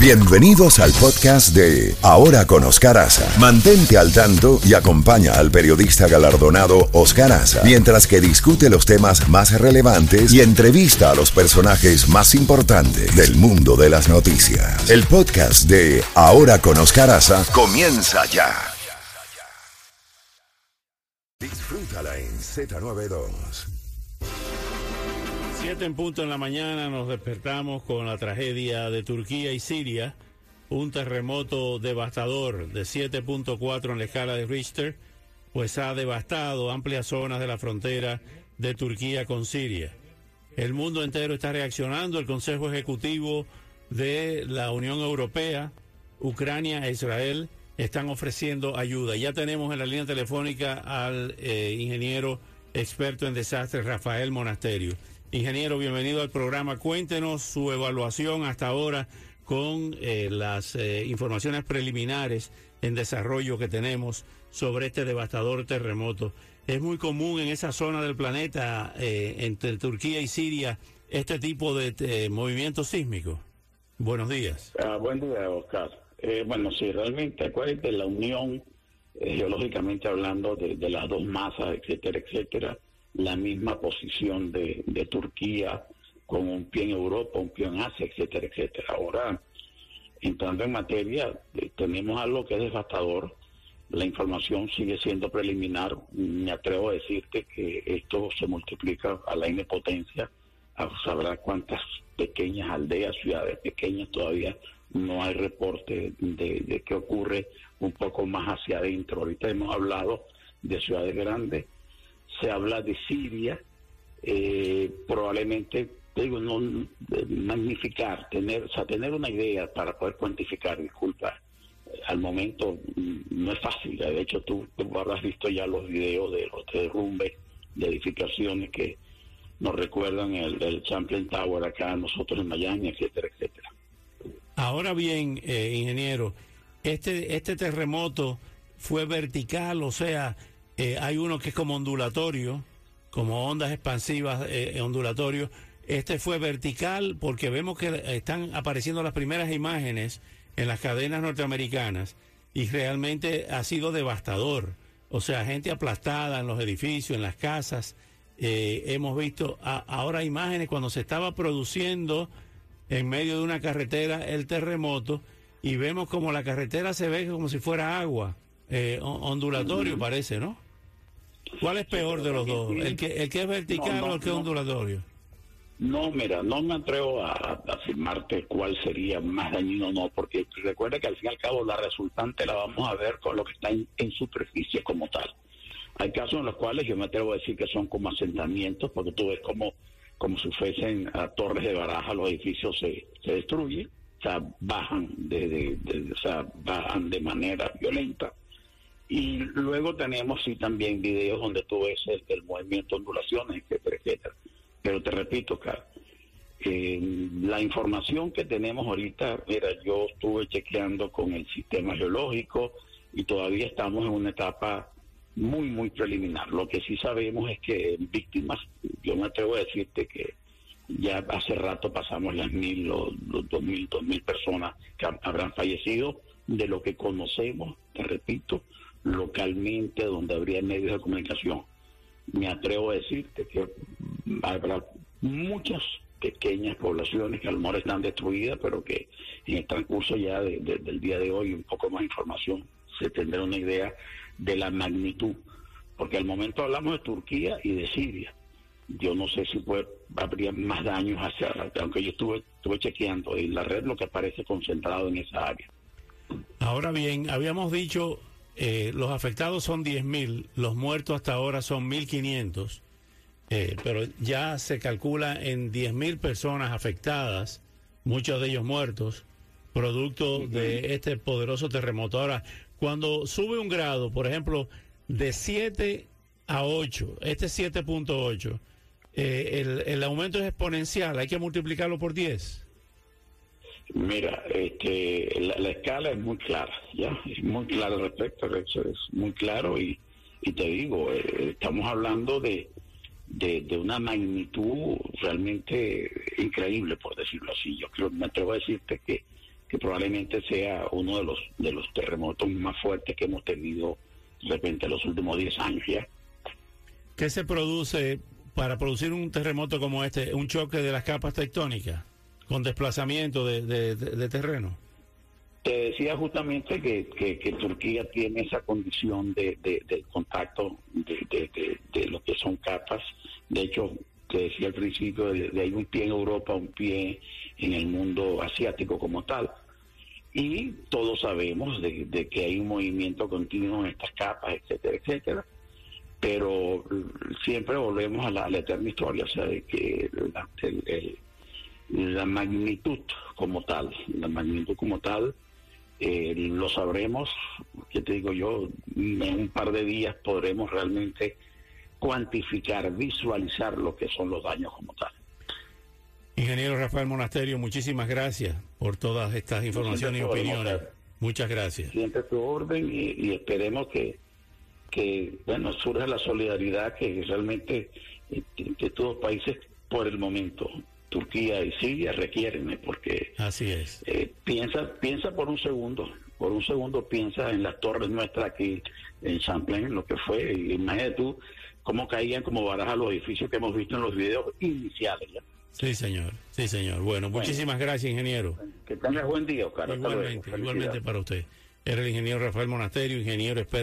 Bienvenidos al podcast de Ahora con Oscar Aza. Mantente al tanto y acompaña al periodista galardonado Oscar Aza mientras que discute los temas más relevantes y entrevista a los personajes más importantes del mundo de las noticias. El podcast de Ahora con Oscar Aza comienza ya. Disfrútala en Z92. Siete en punto en la mañana nos despertamos con la tragedia de Turquía y Siria. Un terremoto devastador de 7.4 en la escala de Richter, pues ha devastado amplias zonas de la frontera de Turquía con Siria. El mundo entero está reaccionando. El Consejo Ejecutivo de la Unión Europea, Ucrania e Israel están ofreciendo ayuda. Ya tenemos en la línea telefónica al eh, ingeniero experto en desastres, Rafael Monasterio. Ingeniero, bienvenido al programa. Cuéntenos su evaluación hasta ahora con eh, las eh, informaciones preliminares en desarrollo que tenemos sobre este devastador terremoto. Es muy común en esa zona del planeta, eh, entre Turquía y Siria, este tipo de movimientos sísmicos. Buenos días. Ah, buen día, Oscar. bueno, sí, realmente, acuérdense, la unión, geológicamente hablando, de, de las dos masas, etcétera, etcétera, la misma posición de, Turquía con un pie en Europa, un pie en Asia, etcétera, etcétera. Ahora, entrando en materia, eh, tenemos algo que es devastador. La información sigue siendo preliminar. Me atrevo a decirte que esto se multiplica a la potencia. Sabrá cuántas pequeñas aldeas, ciudades pequeñas todavía no hay reporte de, de qué ocurre un poco más hacia adentro. Ahorita hemos hablado de ciudades grandes se habla de Siria, eh, probablemente, digo, no magnificar, tener, o sea, tener una idea para poder cuantificar, disculpa, eh, al momento mm, no es fácil. De hecho, tú, habrás visto ya los videos de los derrumbes de edificaciones que nos recuerdan el, el Champlain Tower acá nosotros en Miami, etcétera, etcétera. Ahora bien, eh, ingeniero, este, este terremoto fue vertical, o sea, eh, hay uno que es como ondulatorio, como ondas expansivas eh, ondulatorio. Este fue vertical porque vemos que están apareciendo las primeras imágenes en las cadenas norteamericanas y realmente ha sido devastador. O sea, gente aplastada en los edificios, en las casas. Eh, hemos visto ahora imágenes cuando se estaba produciendo en medio de una carretera el terremoto y vemos como la carretera se ve como si fuera agua, ondulatorio parece, ¿no? ¿Cuál es peor de los dos? ¿El que, el que es vertical o el que es ondulatorio? No, mira, no me atrevo a, afirmarte cuál sería más dañino o no, porque recuerda que al fin y al cabo la resultante la vamos a ver con lo que está en, superficie como tal. Hay casos en los cuales yo me atrevo a decir que son como asentamientos, porque tú ves como, como si fuesen a torres de baraja, los edificios se, se destruyen, o sea, bajan de, o sea, bajan de manera violenta y luego tenemos sí también videos donde tú ves el, movimiento, ondulaciones, etcétera, etcétera. Pero te repito, Carlos, eh, la información que tenemos ahorita, mira, yo estuve chequeando con el sistema geológico y todavía estamos en una etapa muy, muy preliminar. Lo que sí sabemos es que víctimas, yo me atrevo a decirte que ya hace rato pasamos las mil, los, dos mil, dos mil personas que habrán fallecido, de lo que conocemos, te repito, localmente donde habría medios de comunicación. Me atrevo a decirte que habrá muchas pequeñas poblaciones que a lo mejor están destruidas, pero que en el transcurso ya del día de hoy, un poco más información, se tendrá una idea de la magnitud. Porque al momento hablamos de Turquía y de Siria. Yo no sé si puede, habría más daños hacia, aunque yo estuve, estuve chequeando en la red lo que aparece concentrado en esa área. Ahora bien, habíamos dicho eh, los afectados son 10.000, los muertos hasta ahora son 1.500, eh, pero ya se calcula en 10.000 personas afectadas, muchos de ellos muertos, producto de este poderoso terremoto. Ahora, cuando sube un grado, por ejemplo, de 7 a 8, este 7.8, eh, el, el aumento es exponencial, hay que multiplicarlo por 10. Mira, este, la, escala es muy clara, ya, es muy clara al respecto, eso es muy claro y, y te digo, eh, estamos hablando de, de, una magnitud realmente increíble, por decirlo así. Yo creo, me atrevo a decirte que que probablemente sea uno de los de los terremotos más fuertes que hemos tenido de repente en los últimos 10 años ya. ¿Qué se produce para producir un terremoto como este? ¿Un choque de las capas tectónicas con desplazamiento de, de, terreno? Te decía justamente que, que, Turquía tiene esa condición de, de contacto de, lo que son capas. De hecho, te decía al principio, de, hay un pie en Europa, un pie en el mundo asiático como tal. Y todos sabemos de, que hay un movimiento continuo en estas capas, etcétera, etcétera. Pero siempre volvemos a la, eterna historia, o sea, de que la magnitud como tal, la magnitud como tal, eh, lo sabremos, que te digo yo, en un par de días podremos realmente cuantificar, visualizar lo que son los daños como tal. Ingeniero Rafael Monasterio, muchísimas gracias por todas estas informaciones y opiniones. Muchas gracias. Siempre tu orden y, esperemos que, que, bueno, surja la solidaridad que realmente eh, que todos los países por el momento Turquía y Siria requieren, porque así es. Eh, piensa, piensa por un segundo, por un segundo piensa en las torres nuestras aquí en Champlain, lo que fue, y imagínate tú cómo caían como barajas los edificios que hemos visto en los videos iniciales. Sí, señor, sí, señor. Bueno, muchísimas gracias, ingeniero. Que tengas buen día, Oscar. Igualmente, igualmente para usted. Era el ingeniero Rafael Monasterio, ingeniero experto.